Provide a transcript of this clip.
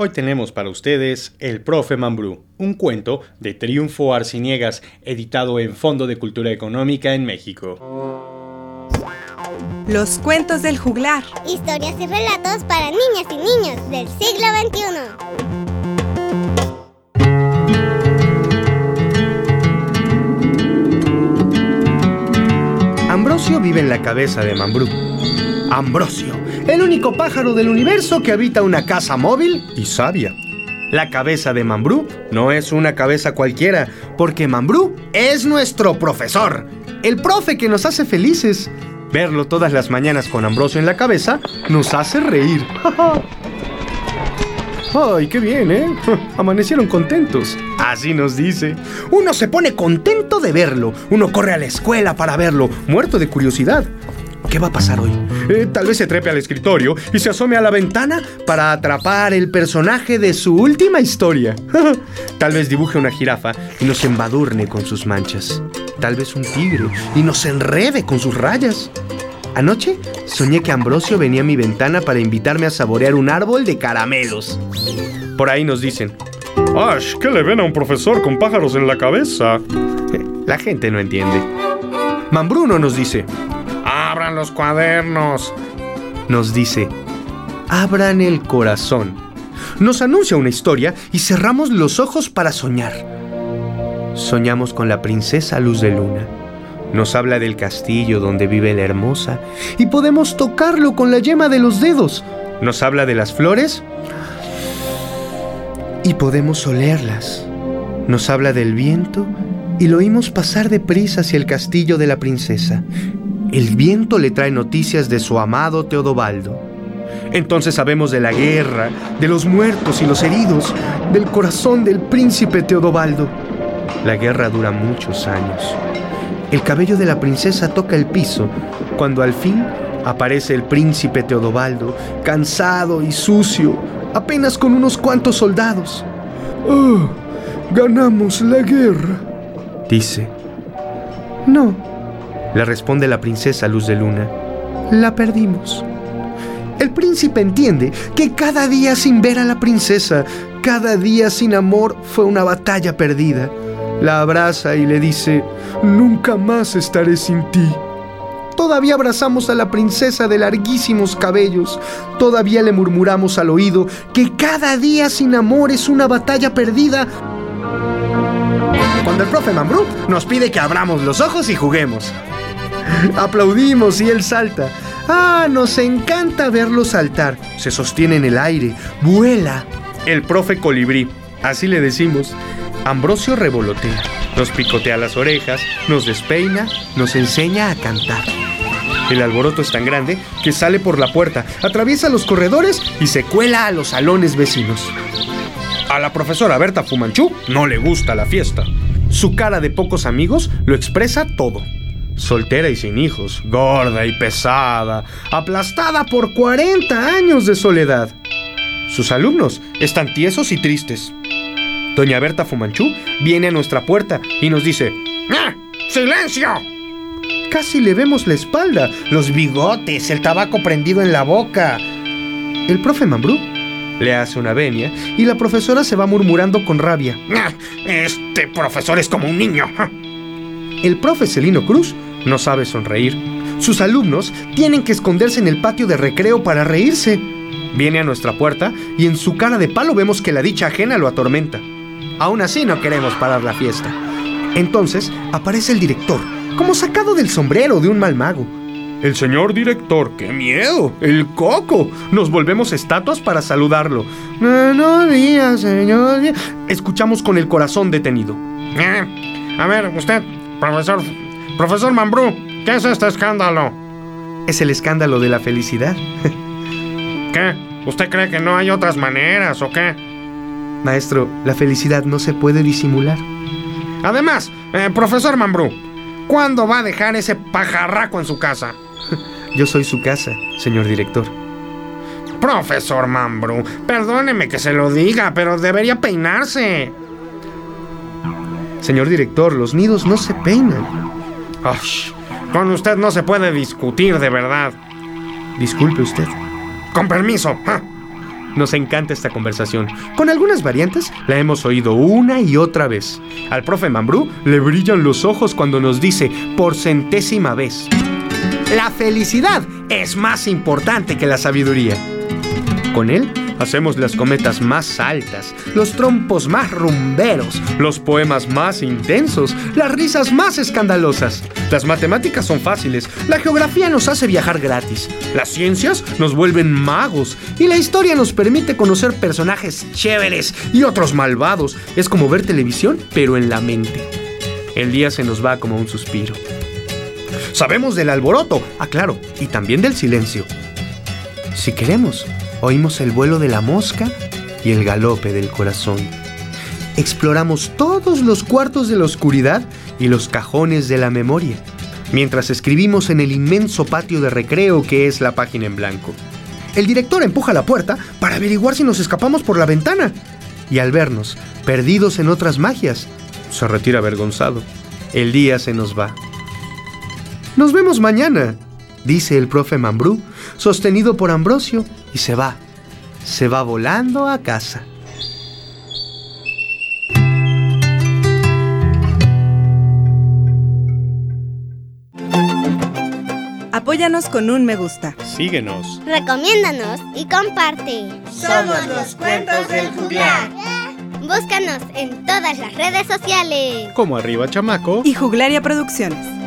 Hoy tenemos para ustedes El Profe Mambrú, un cuento de Triunfo Arciniegas, editado en Fondo de Cultura Económica en México. Los cuentos del juglar. Historias y relatos para niñas y niños del siglo XXI. Ambrosio vive en la cabeza de Mambrú. Ambrosio, el único pájaro del universo que habita una casa móvil y sabia. La cabeza de Mambrú no es una cabeza cualquiera, porque Mambrú es nuestro profesor, el profe que nos hace felices. Verlo todas las mañanas con Ambrosio en la cabeza nos hace reír. ¡Ay, qué bien, eh! Amanecieron contentos. Así nos dice. Uno se pone contento de verlo. Uno corre a la escuela para verlo, muerto de curiosidad. ¿Qué va a pasar hoy? Eh, tal vez se trepe al escritorio y se asome a la ventana para atrapar el personaje de su última historia. tal vez dibuje una jirafa y nos embadurne con sus manchas. Tal vez un tigre y nos enrede con sus rayas. Anoche soñé que Ambrosio venía a mi ventana para invitarme a saborear un árbol de caramelos. Por ahí nos dicen, ¡Ash! ¿Qué le ven a un profesor con pájaros en la cabeza? La gente no entiende. Mambruno nos dice, ¡Abran los cuadernos! Nos dice, abran el corazón. Nos anuncia una historia y cerramos los ojos para soñar. Soñamos con la princesa Luz de Luna. Nos habla del castillo donde vive la hermosa y podemos tocarlo con la yema de los dedos. Nos habla de las flores y podemos olerlas. Nos habla del viento y lo oímos pasar deprisa hacia el castillo de la princesa. El viento le trae noticias de su amado Teodobaldo. Entonces sabemos de la guerra, de los muertos y los heridos, del corazón del príncipe Teodobaldo. La guerra dura muchos años. El cabello de la princesa toca el piso cuando al fin aparece el príncipe Teodobaldo, cansado y sucio, apenas con unos cuantos soldados. ¡Oh! Ganamos la guerra, dice. No, le responde la princesa Luz de Luna. La perdimos. El príncipe entiende que cada día sin ver a la princesa, cada día sin amor fue una batalla perdida. La abraza y le dice, Nunca más estaré sin ti. Todavía abrazamos a la princesa de larguísimos cabellos. Todavía le murmuramos al oído que cada día sin amor es una batalla perdida. Cuando el profe Mambrú nos pide que abramos los ojos y juguemos. Aplaudimos y él salta. Ah, nos encanta verlo saltar. Se sostiene en el aire, vuela. El profe colibrí, así le decimos. Ambrosio revolotea, nos picotea las orejas, nos despeina, nos enseña a cantar. El alboroto es tan grande que sale por la puerta, atraviesa los corredores y se cuela a los salones vecinos. A la profesora Berta Fumanchú no le gusta la fiesta. Su cara de pocos amigos lo expresa todo. Soltera y sin hijos, gorda y pesada, aplastada por 40 años de soledad. Sus alumnos están tiesos y tristes. Doña Berta Fumanchú viene a nuestra puerta y nos dice, ¡Ah! ¡Silencio! Casi le vemos la espalda, los bigotes, el tabaco prendido en la boca. El profe Mambrú le hace una venia y la profesora se va murmurando con rabia. ¡Ah! Este profesor es como un niño. El profe Celino Cruz no sabe sonreír. Sus alumnos tienen que esconderse en el patio de recreo para reírse. Viene a nuestra puerta y en su cara de palo vemos que la dicha ajena lo atormenta. Aún así no queremos parar la fiesta. Entonces aparece el director, como sacado del sombrero de un mal mago. El señor director, qué miedo, el coco. Nos volvemos estatuas para saludarlo. Buenos días, señor. Escuchamos con el corazón detenido. Eh, a ver, usted, profesor, profesor Mambrú, ¿qué es este escándalo? Es el escándalo de la felicidad. ¿Qué? ¿Usted cree que no hay otras maneras o qué? Maestro, la felicidad no se puede disimular. Además, eh, profesor Mambrú, ¿cuándo va a dejar ese pajarraco en su casa? Yo soy su casa, señor director. Profesor Mambrú, perdóneme que se lo diga, pero debería peinarse. Señor director, los nidos no se peinan. Ay, con usted no se puede discutir de verdad. Disculpe usted. Con permiso. Nos encanta esta conversación. Con algunas variantes la hemos oído una y otra vez. Al profe Mambrú le brillan los ojos cuando nos dice por centésima vez. La felicidad es más importante que la sabiduría. Con él hacemos las cometas más altas, los trompos más rumberos, los poemas más intensos, las risas más escandalosas. Las matemáticas son fáciles, la geografía nos hace viajar gratis, las ciencias nos vuelven magos y la historia nos permite conocer personajes chéveres y otros malvados. Es como ver televisión, pero en la mente. El día se nos va como un suspiro. Sabemos del alboroto, aclaro, y también del silencio. Si queremos, oímos el vuelo de la mosca y el galope del corazón. Exploramos todos los cuartos de la oscuridad y los cajones de la memoria, mientras escribimos en el inmenso patio de recreo que es la página en blanco. El director empuja la puerta para averiguar si nos escapamos por la ventana, y al vernos, perdidos en otras magias, se retira avergonzado. El día se nos va. Nos vemos mañana, dice el profe Mambrú, sostenido por Ambrosio, y se va. Se va volando a casa. Apóyanos con un me gusta. Síguenos. Recomiéndanos y comparte. Somos los cuentos del juglar. Búscanos en todas las redes sociales. Como arriba, chamaco. Y Juglaria Producciones.